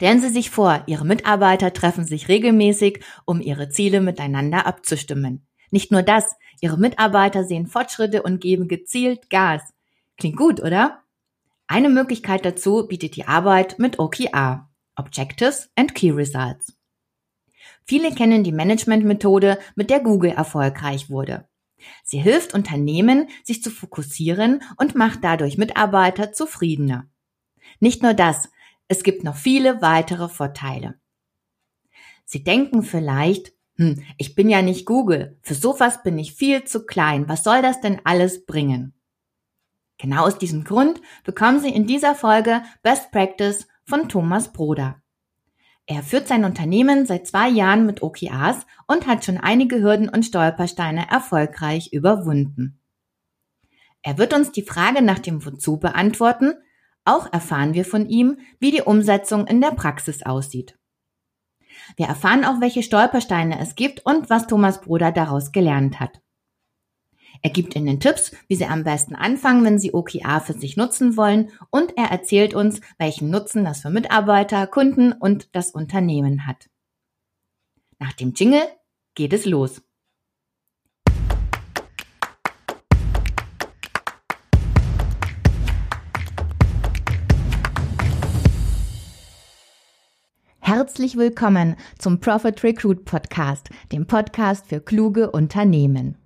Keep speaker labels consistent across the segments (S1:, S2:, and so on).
S1: Stellen Sie sich vor, Ihre Mitarbeiter treffen sich regelmäßig, um ihre Ziele miteinander abzustimmen. Nicht nur das, Ihre Mitarbeiter sehen Fortschritte und geben gezielt Gas. Klingt gut, oder? Eine Möglichkeit dazu bietet die Arbeit mit OKR, Objectives and Key Results. Viele kennen die Management-Methode, mit der Google erfolgreich wurde. Sie hilft Unternehmen, sich zu fokussieren und macht dadurch Mitarbeiter zufriedener. Nicht nur das, es gibt noch viele weitere Vorteile. Sie denken vielleicht, hm, ich bin ja nicht Google, für sowas bin ich viel zu klein, was soll das denn alles bringen? Genau aus diesem Grund bekommen Sie in dieser Folge Best Practice von Thomas Broder. Er führt sein Unternehmen seit zwei Jahren mit OKRs und hat schon einige Hürden und Stolpersteine erfolgreich überwunden. Er wird uns die Frage nach dem Wozu beantworten, auch erfahren wir von ihm, wie die Umsetzung in der Praxis aussieht. Wir erfahren auch, welche Stolpersteine es gibt und was Thomas Bruder daraus gelernt hat. Er gibt Ihnen Tipps, wie Sie am besten anfangen, wenn Sie OKR für sich nutzen wollen und er erzählt uns, welchen Nutzen das für Mitarbeiter, Kunden und das Unternehmen hat. Nach dem Jingle geht es los. Herzlich willkommen zum Profit Recruit Podcast, dem Podcast für kluge Unternehmen.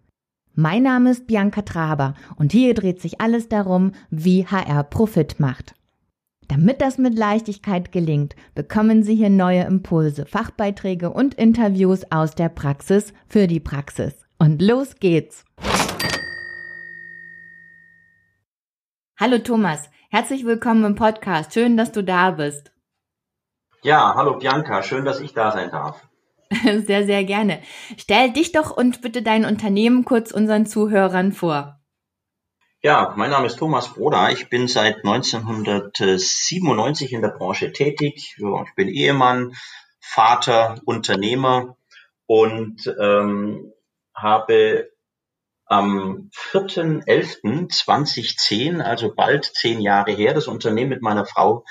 S1: Mein Name ist Bianca Traber und hier dreht sich alles darum, wie HR Profit macht. Damit das mit Leichtigkeit gelingt, bekommen Sie hier neue Impulse, Fachbeiträge und Interviews aus der Praxis für die Praxis. Und los geht's! Hallo Thomas, herzlich willkommen im Podcast. Schön, dass du da bist.
S2: Ja, hallo Bianca, schön, dass ich da sein darf.
S1: Sehr, sehr gerne. Stell dich doch und bitte dein Unternehmen kurz unseren Zuhörern vor.
S2: Ja, mein Name ist Thomas Broda. Ich bin seit 1997 in der Branche tätig. Ich bin Ehemann, Vater, Unternehmer und ähm, habe am 4.11.2010, also bald zehn Jahre her, das Unternehmen mit meiner Frau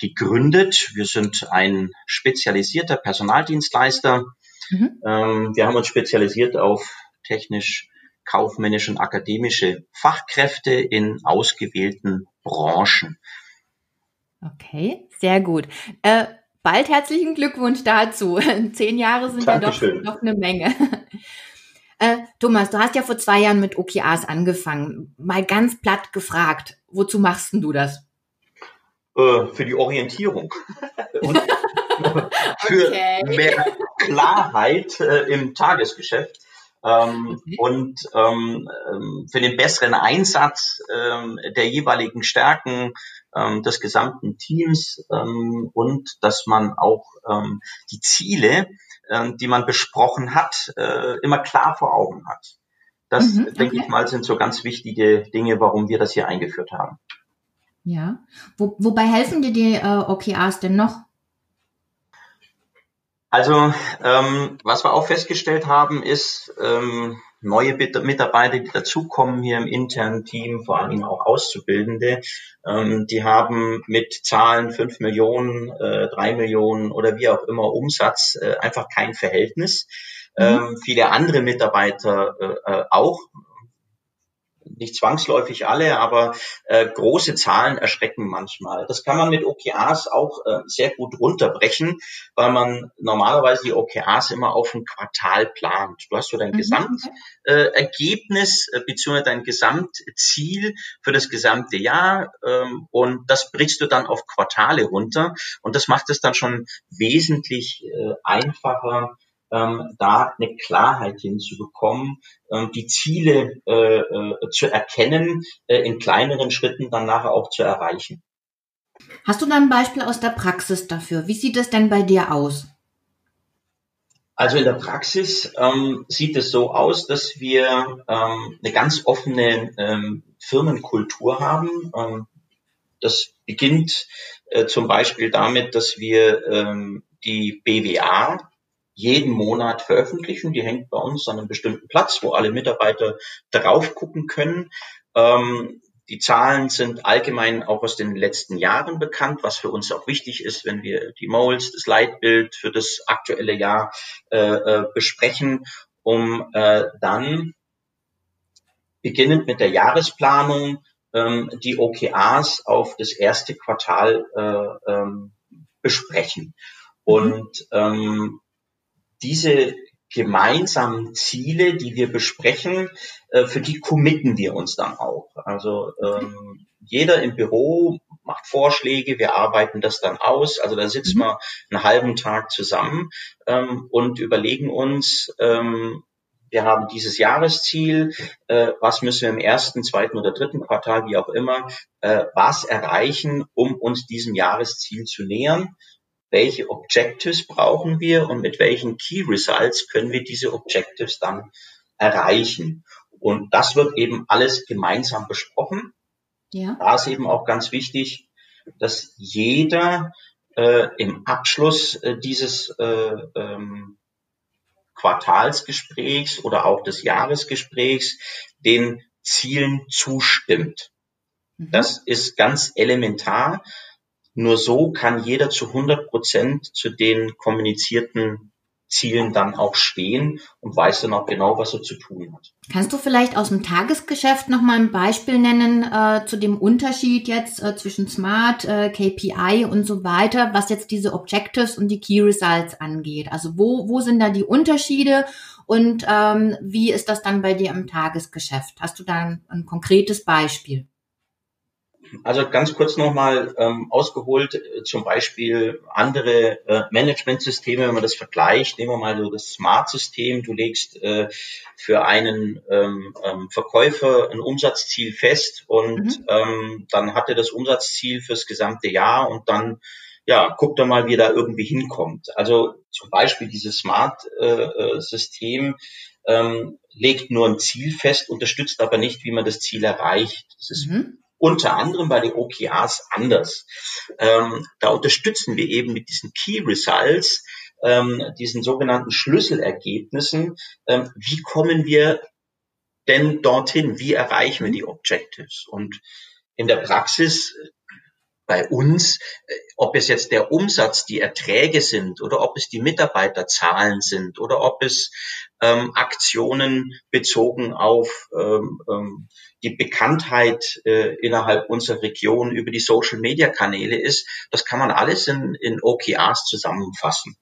S2: gegründet. Wir sind ein spezialisierter Personaldienstleister. Mhm. Ähm, wir haben uns spezialisiert auf technisch, kaufmännische und akademische Fachkräfte in ausgewählten Branchen.
S1: Okay, sehr gut. Äh, bald herzlichen Glückwunsch dazu. Zehn Jahre sind Dankeschön. ja doch, doch eine Menge. Äh, Thomas, du hast ja vor zwei Jahren mit OKRs angefangen. Mal ganz platt gefragt, wozu machst denn du das?
S2: Äh, für die Orientierung und für okay. mehr Klarheit äh, im Tagesgeschäft. Ähm, okay. und ähm, ähm, für den besseren Einsatz ähm, der jeweiligen Stärken ähm, des gesamten Teams ähm, und dass man auch die Ziele, ähm, die man besprochen hat, äh, immer klar vor Augen hat. Das, mhm, okay. denke ich mal, sind so ganz wichtige Dinge, warum wir das hier eingeführt haben.
S1: Ja. Wo, wobei helfen dir die äh, OKRs denn noch?
S2: Also, ähm, was wir auch festgestellt haben, ist, ähm, neue Mitarbeiter, die dazukommen hier im internen Team, vor allem auch Auszubildende, ähm, die haben mit Zahlen fünf Millionen, äh, drei Millionen oder wie auch immer Umsatz äh, einfach kein Verhältnis. Mhm. Ähm, viele andere Mitarbeiter äh, äh auch, nicht zwangsläufig alle, aber äh, große Zahlen erschrecken manchmal. Das kann man mit OKRs auch äh, sehr gut runterbrechen, weil man normalerweise die OKRs immer auf ein Quartal plant. Du hast so dein mhm. Gesamtergebnis äh, äh, beziehungsweise dein Gesamtziel für das gesamte Jahr ähm, und das brichst du dann auf Quartale runter und das macht es dann schon wesentlich äh, einfacher, ähm, da eine Klarheit hinzubekommen, ähm, die Ziele äh, äh, zu erkennen, äh, in kleineren Schritten dann nachher auch zu erreichen.
S1: Hast du da ein Beispiel aus der Praxis dafür? Wie sieht es denn bei dir aus?
S2: Also in der Praxis ähm, sieht es so aus, dass wir ähm, eine ganz offene ähm, Firmenkultur haben. Ähm, das beginnt äh, zum Beispiel damit, dass wir ähm, die BWA jeden Monat veröffentlichen. Die hängt bei uns an einem bestimmten Platz, wo alle Mitarbeiter drauf gucken können. Ähm, die Zahlen sind allgemein auch aus den letzten Jahren bekannt, was für uns auch wichtig ist, wenn wir die Moles, das Leitbild für das aktuelle Jahr äh, äh, besprechen, um äh, dann beginnend mit der Jahresplanung ähm, die OKRs auf das erste Quartal äh, ähm, besprechen. Mhm. Und ähm, diese gemeinsamen Ziele, die wir besprechen, äh, für die committen wir uns dann auch. Also ähm, jeder im Büro macht Vorschläge, wir arbeiten das dann aus. Also da sitzen mhm. wir einen halben Tag zusammen ähm, und überlegen uns, ähm, wir haben dieses Jahresziel, äh, was müssen wir im ersten, zweiten oder dritten Quartal, wie auch immer, äh, was erreichen, um uns diesem Jahresziel zu nähern welche Objectives brauchen wir und mit welchen Key Results können wir diese Objectives dann erreichen. Und das wird eben alles gemeinsam besprochen. Ja. Da ist eben auch ganz wichtig, dass jeder äh, im Abschluss äh, dieses äh, ähm, Quartalsgesprächs oder auch des Jahresgesprächs den Zielen zustimmt. Mhm. Das ist ganz elementar, nur so kann jeder zu 100 Prozent zu den kommunizierten Zielen dann auch stehen und weiß dann auch genau, was er zu tun hat.
S1: Kannst du vielleicht aus dem Tagesgeschäft noch mal ein Beispiel nennen äh, zu dem Unterschied jetzt äh, zwischen Smart, äh, KPI und so weiter, was jetzt diese Objectives und die Key Results angeht? Also wo, wo sind da die Unterschiede und ähm, wie ist das dann bei dir im Tagesgeschäft? Hast du da ein, ein konkretes Beispiel?
S2: Also ganz kurz nochmal ähm, ausgeholt, äh, zum Beispiel andere äh, Managementsysteme, wenn man das vergleicht, nehmen wir mal so das Smart-System, du legst äh, für einen ähm, ähm, Verkäufer ein Umsatzziel fest und mhm. ähm, dann hat er das Umsatzziel fürs gesamte Jahr und dann ja, guckt er mal, wie er da irgendwie hinkommt. Also zum Beispiel dieses Smart-System äh, äh ähm, legt nur ein Ziel fest, unterstützt aber nicht, wie man das Ziel erreicht. Das ist mhm unter anderem bei den OKRs anders. Ähm, da unterstützen wir eben mit diesen Key Results, ähm, diesen sogenannten Schlüsselergebnissen, ähm, wie kommen wir denn dorthin? Wie erreichen wir die Objectives? Und in der Praxis bei uns, äh, ob es jetzt der Umsatz, die Erträge sind oder ob es die Mitarbeiterzahlen sind oder ob es ähm, Aktionen bezogen auf ähm, ähm, die Bekanntheit äh, innerhalb unserer Region über die Social-Media-Kanäle ist, das kann man alles in, in OKRs zusammenfassen.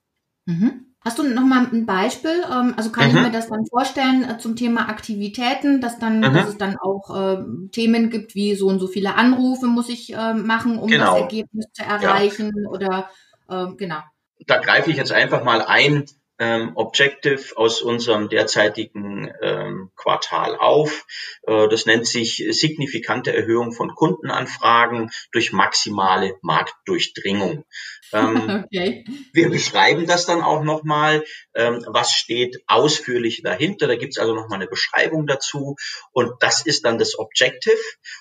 S1: Mhm. Hast du noch mal ein Beispiel? Ähm, also kann mhm. ich mir das dann vorstellen äh, zum Thema Aktivitäten, dass dann, mhm. dass es dann auch äh, Themen gibt wie so und so viele Anrufe muss ich äh, machen, um genau. das Ergebnis zu erreichen ja. oder äh, genau.
S2: Da greife ich jetzt einfach mal ein ähm, Objective aus unserem derzeitigen ähm, Quartal auf. Äh, das nennt sich signifikante Erhöhung von Kundenanfragen durch maximale Marktdurchdringung. Ähm, okay. Wir beschreiben das dann auch nochmal, ähm, was steht ausführlich dahinter. Da gibt's also nochmal eine Beschreibung dazu. Und das ist dann das Objective.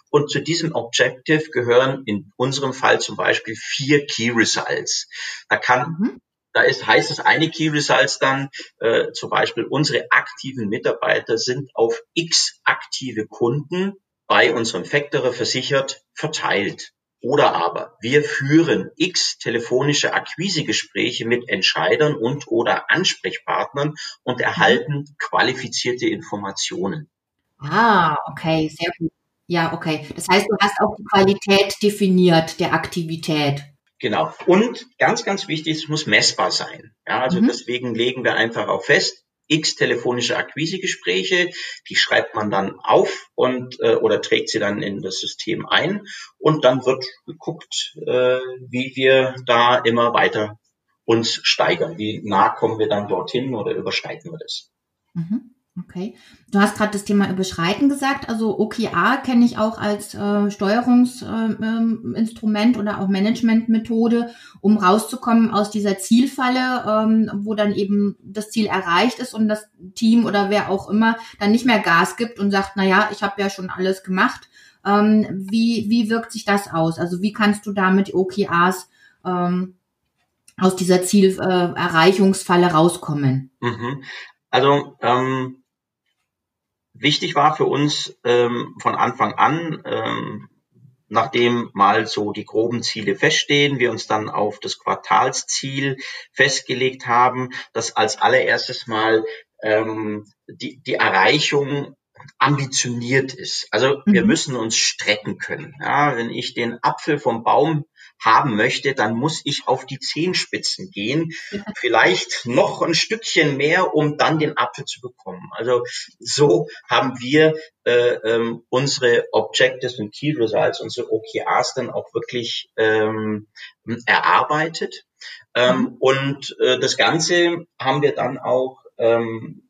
S2: Und zu diesem Objective gehören in unserem Fall zum Beispiel vier Key Results. Da kann mhm. Da ist, heißt es eine Key Results dann, äh, zum Beispiel unsere aktiven Mitarbeiter sind auf x aktive Kunden bei unserem Factorer versichert verteilt. Oder aber wir führen x telefonische Akquisegespräche mit Entscheidern und oder Ansprechpartnern und erhalten qualifizierte Informationen.
S1: Ah, okay, sehr gut. Ja, okay. Das heißt, du hast auch die Qualität definiert der Aktivität.
S2: Genau. Und ganz, ganz wichtig, es muss messbar sein. Ja, also mhm. deswegen legen wir einfach auch fest, x telefonische Akquisegespräche, die schreibt man dann auf und äh, oder trägt sie dann in das System ein und dann wird geguckt, äh, wie wir da immer weiter uns steigern. Wie nah kommen wir dann dorthin oder überschreiten wir das?
S1: Mhm. Okay. Du hast gerade das Thema Überschreiten gesagt. Also OKR kenne ich auch als äh, Steuerungsinstrument äh, oder auch Managementmethode, um rauszukommen aus dieser Zielfalle, ähm, wo dann eben das Ziel erreicht ist und das Team oder wer auch immer dann nicht mehr Gas gibt und sagt, na ja, ich habe ja schon alles gemacht. Ähm, wie, wie wirkt sich das aus? Also wie kannst du damit OKRs ähm, aus dieser Zielerreichungsfalle rauskommen?
S2: Mhm. Also ähm, wichtig war für uns ähm, von Anfang an, ähm, nachdem mal so die groben Ziele feststehen, wir uns dann auf das Quartalsziel festgelegt haben, dass als allererstes mal ähm, die, die Erreichung ambitioniert ist. Also wir mhm. müssen uns strecken können. Ja, wenn ich den Apfel vom Baum haben möchte, dann muss ich auf die Zehenspitzen gehen. Vielleicht noch ein Stückchen mehr, um dann den Apfel zu bekommen. Also so haben wir äh, ähm, unsere Objectives und Key Results, unsere OKRs dann auch wirklich ähm, erarbeitet. Ähm, mhm. Und äh, das Ganze haben wir dann auch ähm,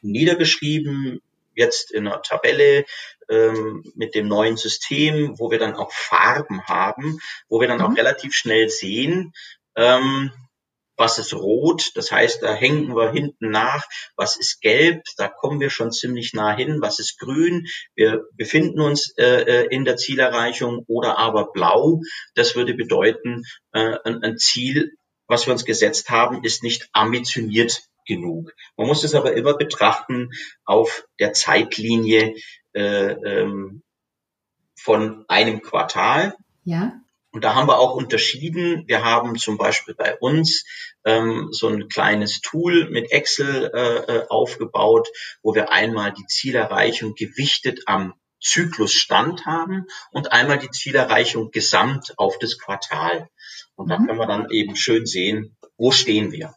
S2: niedergeschrieben, jetzt in einer Tabelle ähm, mit dem neuen System, wo wir dann auch Farben haben, wo wir dann auch mhm. relativ schnell sehen, ähm, was ist rot, das heißt, da hängen wir hinten nach, was ist gelb, da kommen wir schon ziemlich nah hin, was ist grün, wir befinden uns äh, äh in der Zielerreichung oder aber blau, das würde bedeuten, äh, ein, ein Ziel, was wir uns gesetzt haben, ist nicht ambitioniert genug. Man muss es aber immer betrachten auf der Zeitlinie äh, ähm, von einem Quartal.
S1: Ja.
S2: Und da haben wir auch unterschieden. Wir haben zum Beispiel bei uns ähm, so ein kleines Tool mit Excel äh, äh aufgebaut, wo wir einmal die Zielerreichung gewichtet am Zyklusstand haben und einmal die Zielerreichung gesamt auf das Quartal. Und mhm. da können wir dann eben schön sehen, wo stehen wir.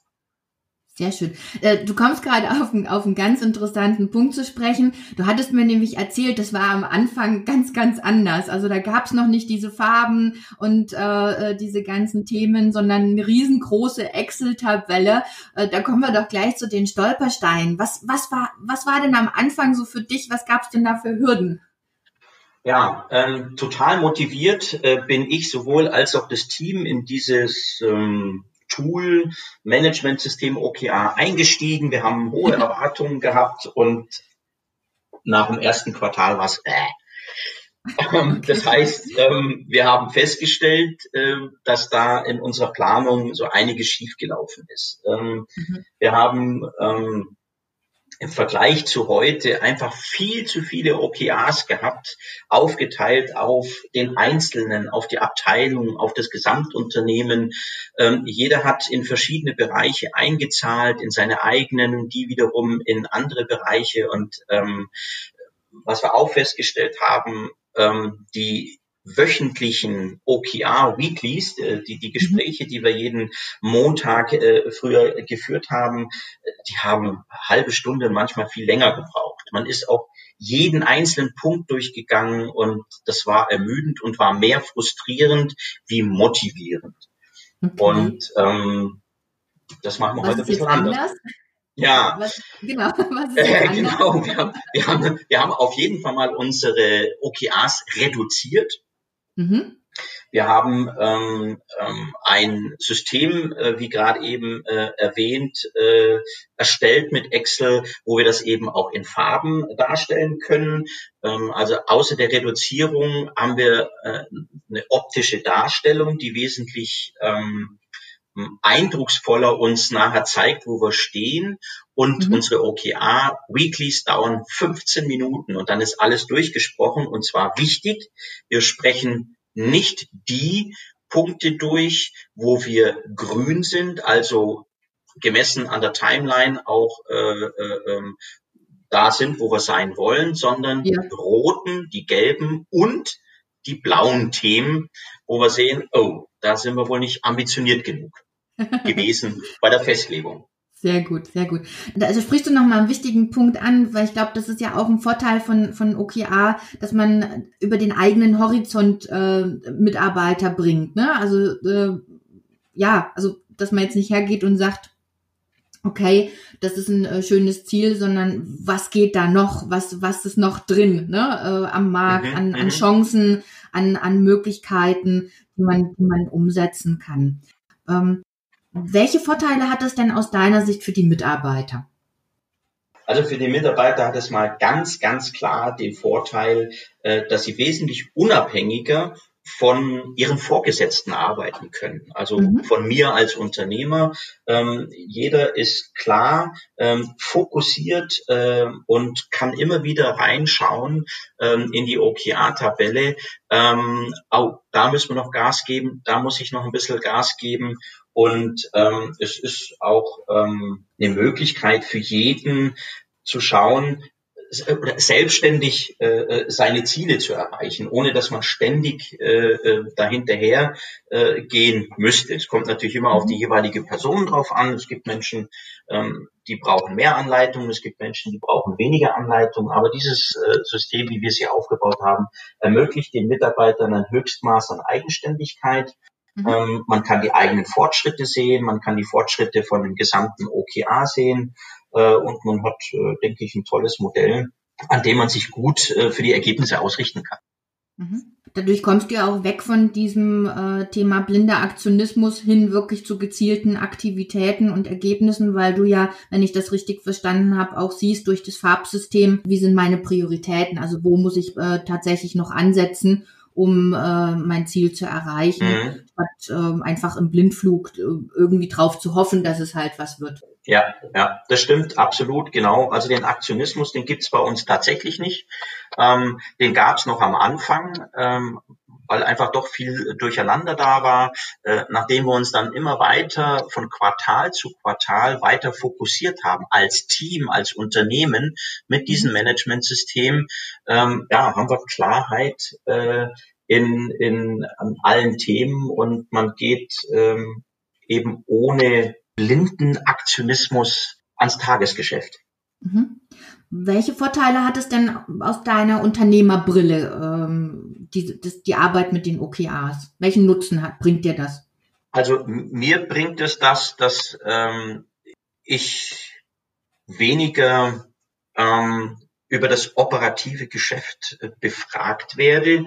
S1: Sehr schön. Äh, du kommst gerade auf, einen, auf einen ganz interessanten Punkt zu sprechen. Du hattest mir nämlich erzählt, das war am Anfang ganz, ganz anders. Also da gab es noch nicht diese Farben und äh, äh, diese ganzen Themen, sondern eine riesengroße Excel-Tabelle. Äh, da kommen wir doch gleich zu den Stolpersteinen. Was, was, war, was war denn am Anfang so für dich? Was gab es denn da für Hürden?
S2: Ja, ähm, total motiviert äh, bin ich sowohl als auch das Team in dieses ähm, Tool, Management-System OKR eingestiegen. Wir haben hohe Erwartungen gehabt und nach dem ersten Quartal war es äh. Okay. Das heißt, ähm, wir haben festgestellt, äh, dass da in unserer Planung so einiges schiefgelaufen ist. Ähm, mhm. Wir haben ähm, im Vergleich zu heute einfach viel zu viele OKRs gehabt, aufgeteilt auf den Einzelnen, auf die Abteilung, auf das Gesamtunternehmen. Ähm, jeder hat in verschiedene Bereiche eingezahlt, in seine eigenen, die wiederum in andere Bereiche. Und ähm, was wir auch festgestellt haben, ähm, die wöchentlichen OKR-Weeklies, äh, die, die mhm. Gespräche, die wir jeden Montag äh, früher geführt haben, die haben halbe Stunde, manchmal viel länger gebraucht. Man ist auch jeden einzelnen Punkt durchgegangen und das war ermüdend und war mehr frustrierend wie motivierend. Okay. Und ähm, das machen wir was heute ein bisschen anders. anders. Ja, was, genau. Was äh, genau. Wir haben, wir, haben, wir haben auf jeden Fall mal unsere OKRs reduziert. Mhm. Wir haben ähm, ähm, ein System, äh, wie gerade eben äh, erwähnt, äh, erstellt mit Excel, wo wir das eben auch in Farben darstellen können. Ähm, also außer der Reduzierung haben wir äh, eine optische Darstellung, die wesentlich ähm, eindrucksvoller uns nachher zeigt, wo wir stehen. Und mhm. unsere OKR Weeklies dauern 15 Minuten und dann ist alles durchgesprochen und zwar wichtig. Wir sprechen nicht die Punkte durch, wo wir grün sind, also gemessen an der Timeline auch äh, äh, ähm, da sind, wo wir sein wollen, sondern ja. die roten, die gelben und die blauen Themen, wo wir sehen, oh, da sind wir wohl nicht ambitioniert genug gewesen bei der Festlegung.
S1: Sehr gut, sehr gut. Also sprichst du nochmal einen wichtigen Punkt an, weil ich glaube, das ist ja auch ein Vorteil von, von OKR, dass man über den eigenen Horizont äh, Mitarbeiter bringt. Ne? Also äh, ja, also dass man jetzt nicht hergeht und sagt, okay, das ist ein äh, schönes Ziel, sondern was geht da noch, was, was ist noch drin ne? äh, am Markt, mhm, an, an mhm. Chancen, an, an Möglichkeiten, die man, die man umsetzen kann. Ähm, welche Vorteile hat das denn aus deiner Sicht für die Mitarbeiter?
S2: Also für die Mitarbeiter hat es mal ganz, ganz klar den Vorteil, äh, dass sie wesentlich unabhängiger von ihren Vorgesetzten arbeiten können. Also mhm. von mir als Unternehmer. Ähm, jeder ist klar, ähm, fokussiert ähm, und kann immer wieder reinschauen ähm, in die OKR-Tabelle. Ähm, auch da müssen wir noch Gas geben, da muss ich noch ein bisschen Gas geben. Und ähm, es ist auch eine Möglichkeit für jeden zu schauen, selbstständig äh, äh, seine Ziele zu erreichen, ohne dass man ständig äh, äh, dahinterher äh, gehen müsste. Es kommt natürlich immer auf die mhm. jeweilige Person drauf an. Es gibt Menschen, ähm, die brauchen mehr Anleitung, es gibt Menschen, die brauchen weniger Anleitung. Aber dieses äh, System, wie wir sie aufgebaut haben, ermöglicht den Mitarbeitern ein Höchstmaß an Eigenständigkeit. Mhm. Ähm, man kann die eigenen Fortschritte sehen, man kann die Fortschritte von dem gesamten OKA sehen äh, und man hat, äh, denke ich, ein tolles Modell, an dem man sich gut äh, für die Ergebnisse ausrichten kann.
S1: Mhm. Dadurch kommst du ja auch weg von diesem äh, Thema blinder Aktionismus hin wirklich zu gezielten Aktivitäten und Ergebnissen, weil du ja, wenn ich das richtig verstanden habe, auch siehst durch das Farbsystem, wie sind meine Prioritäten, also wo muss ich äh, tatsächlich noch ansetzen um äh, mein Ziel zu erreichen, mhm. statt äh, einfach im Blindflug äh, irgendwie drauf zu hoffen, dass es halt was wird.
S2: Ja, ja, das stimmt absolut, genau. Also den Aktionismus, den gibt's bei uns tatsächlich nicht. Ähm, den gab's noch am Anfang, ähm, weil einfach doch viel Durcheinander da war, äh, nachdem wir uns dann immer weiter von Quartal zu Quartal weiter fokussiert haben als Team, als Unternehmen mit diesem mhm. Managementsystem, ähm, ja, haben wir Klarheit äh, in, in an allen Themen und man geht ähm, eben ohne blinden Aktionismus ans Tagesgeschäft.
S1: Mhm. Welche Vorteile hat es denn aus deiner Unternehmerbrille, ähm, die, das, die Arbeit mit den OKRs? Welchen Nutzen hat, bringt dir das?
S2: Also mir bringt es das, dass ähm, ich weniger ähm, über das operative Geschäft äh, befragt werde.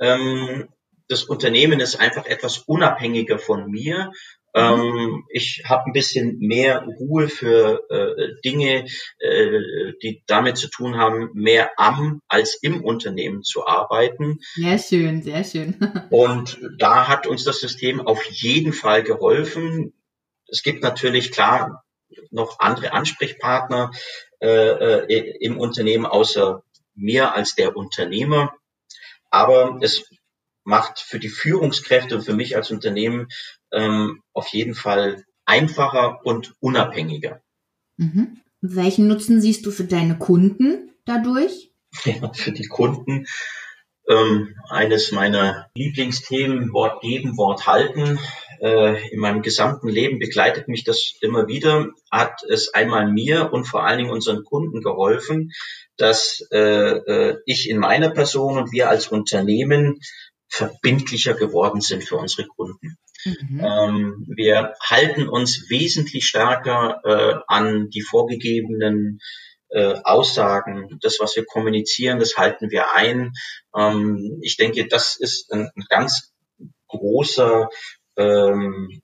S2: Ähm, das Unternehmen ist einfach etwas unabhängiger von mir. Ähm, ich habe ein bisschen mehr Ruhe für äh, Dinge, äh, die damit zu tun haben, mehr am als im Unternehmen zu arbeiten.
S1: Sehr schön, sehr schön.
S2: Und da hat uns das System auf jeden Fall geholfen. Es gibt natürlich klar noch andere Ansprechpartner äh, äh im Unternehmen außer mir als der Unternehmer. Aber es macht für die Führungskräfte und für mich als Unternehmen ähm, auf jeden Fall einfacher und unabhängiger.
S1: Mhm. Welchen Nutzen siehst du für deine Kunden dadurch?
S2: Ja, für die Kunden ähm, eines meiner Lieblingsthemen, Wort geben, Wort halten. Äh, in meinem gesamten Leben begleitet mich das immer wieder. Hat es einmal mir und vor allen Dingen unseren Kunden geholfen, dass äh, äh ich in meiner Person und wir als Unternehmen verbindlicher geworden sind für unsere Kunden. Mhm. Ähm, wir halten uns wesentlich stärker äh, an die vorgegebenen äh, Aussagen, das, was wir kommunizieren, das halten wir ein. Ähm, ich denke, das ist ein, ein ganz großer ähm,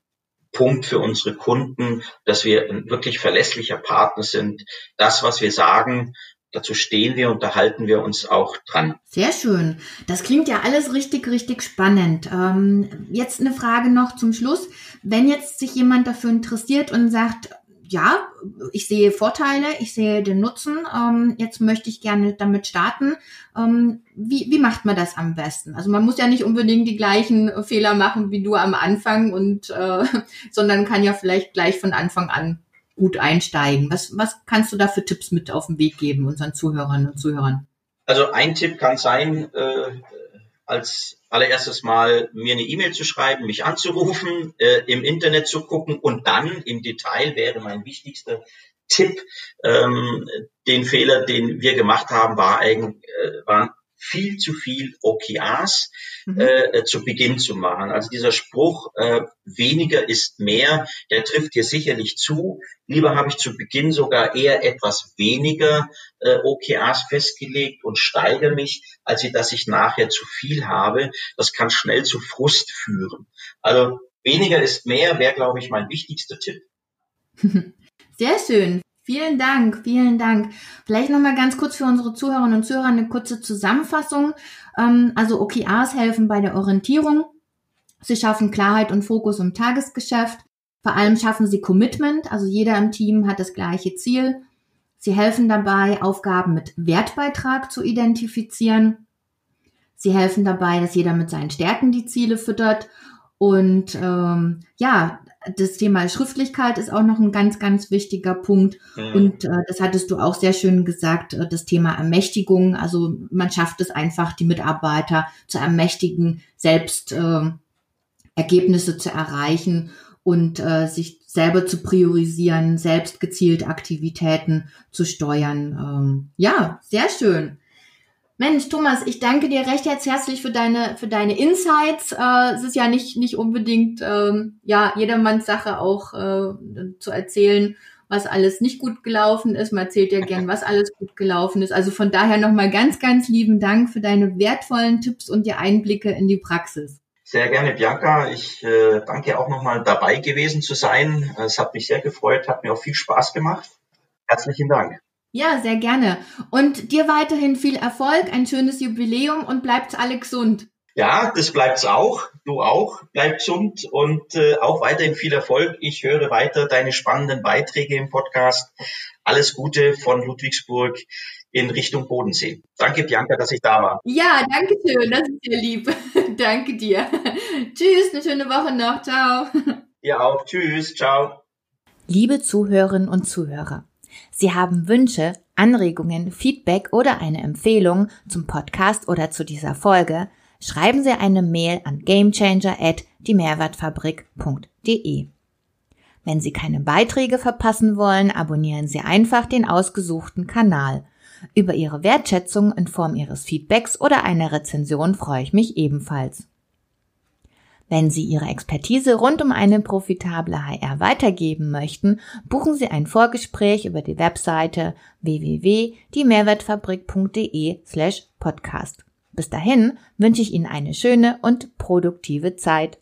S2: Punkt für unsere Kunden, dass wir ein wirklich verlässlicher Partner sind. Das, was wir sagen, dazu stehen wir und da halten wir uns auch dran.
S1: Sehr schön. Das klingt ja alles richtig, richtig spannend. Ähm, jetzt eine Frage noch zum Schluss. Wenn jetzt sich jemand dafür interessiert und sagt, ja, ich sehe Vorteile, ich sehe den Nutzen, ähm, jetzt möchte ich gerne damit starten. Ähm, wie, wie macht man das am besten? Also man muss ja nicht unbedingt die gleichen Fehler machen wie du am Anfang und äh, sondern kann ja vielleicht gleich von Anfang an gut einsteigen? Was, was kannst du da für Tipps mit auf den Weg geben, unseren Zuhörern und Zuhörern?
S2: Also ein Tipp kann sein, äh, als allererstes mal mir eine E-Mail zu schreiben, mich anzurufen, äh, im Internet zu gucken und dann im Detail wäre mein wichtigster Tipp. Ähm, den Fehler, den wir gemacht haben, war eigentlich, äh, waren viel zu viel OKRs mhm. äh, zu Beginn zu machen. Also dieser Spruch, äh, weniger ist mehr, der trifft hier sicherlich zu. Lieber habe ich zu Beginn sogar eher etwas weniger äh, OKRs festgelegt und steigere mich, als dass ich nachher zu viel habe. Das kann schnell zu Frust führen. Also weniger ist mehr wäre, glaube ich, mein wichtigster Tipp.
S1: Sehr schön. Vielen Dank, vielen Dank. Vielleicht nochmal ganz kurz für unsere Zuhörerinnen und Zuhörer eine kurze Zusammenfassung. Ähm, also OKRs helfen bei der Orientierung. Sie schaffen Klarheit und Fokus im Tagesgeschäft. Vor allem schaffen sie Commitment, also jeder im Team hat das gleiche Ziel. Sie helfen dabei, Aufgaben mit Wertbeitrag zu identifizieren. Sie helfen dabei, dass jeder mit seinen Stärken die Ziele füttert. Und ähm, ja, das Thema Schriftlichkeit ist auch noch ein ganz, ganz wichtiger Punkt. Mhm. Und äh, das hattest du auch sehr schön gesagt, äh, das Thema Ermächtigung. Also man schafft es einfach, die Mitarbeiter zu ermächtigen, selbst äh, Ergebnisse zu erreichen und äh, sich selber zu priorisieren, selbst gezielt Aktivitäten zu steuern. Ähm, ja, sehr schön. Mensch, Thomas, ich danke dir recht herzlich für deine für deine Insights. Äh, es ist ja nicht nicht unbedingt ähm, ja jedermanns Sache auch äh, zu erzählen, was alles nicht gut gelaufen ist. Man erzählt ja gern, was alles gut gelaufen ist. Also von daher nochmal ganz ganz lieben Dank für deine wertvollen Tipps und die Einblicke in die Praxis.
S2: Sehr gerne, Bianca. Ich äh, danke auch nochmal dabei gewesen zu sein. Es hat mich sehr gefreut, hat mir auch viel Spaß gemacht. Herzlichen Dank.
S1: Ja, sehr gerne. Und dir weiterhin viel Erfolg, ein schönes Jubiläum und bleibt alle gesund.
S2: Ja, das bleibt's auch. Du auch. Bleib gesund und äh, auch weiterhin viel Erfolg. Ich höre weiter deine spannenden Beiträge im Podcast. Alles Gute von Ludwigsburg in Richtung Bodensee. Danke, Bianca, dass ich da war.
S1: Ja, danke schön. Das ist dir lieb. danke dir. Tschüss, eine schöne Woche noch. Ciao.
S2: Dir auch. Tschüss. Ciao.
S1: Liebe Zuhörerinnen und Zuhörer. Sie haben Wünsche, Anregungen, Feedback oder eine Empfehlung zum Podcast oder zu dieser Folge, schreiben Sie eine Mail an gamechanger at diemehrwertfabrik.de. Wenn Sie keine Beiträge verpassen wollen, abonnieren Sie einfach den ausgesuchten Kanal. Über Ihre Wertschätzung in Form Ihres Feedbacks oder einer Rezension freue ich mich ebenfalls. Wenn Sie Ihre Expertise rund um eine profitable HR weitergeben möchten, buchen Sie ein Vorgespräch über die Webseite www.diemehrwertfabrik.de slash podcast. Bis dahin wünsche ich Ihnen eine schöne und produktive Zeit.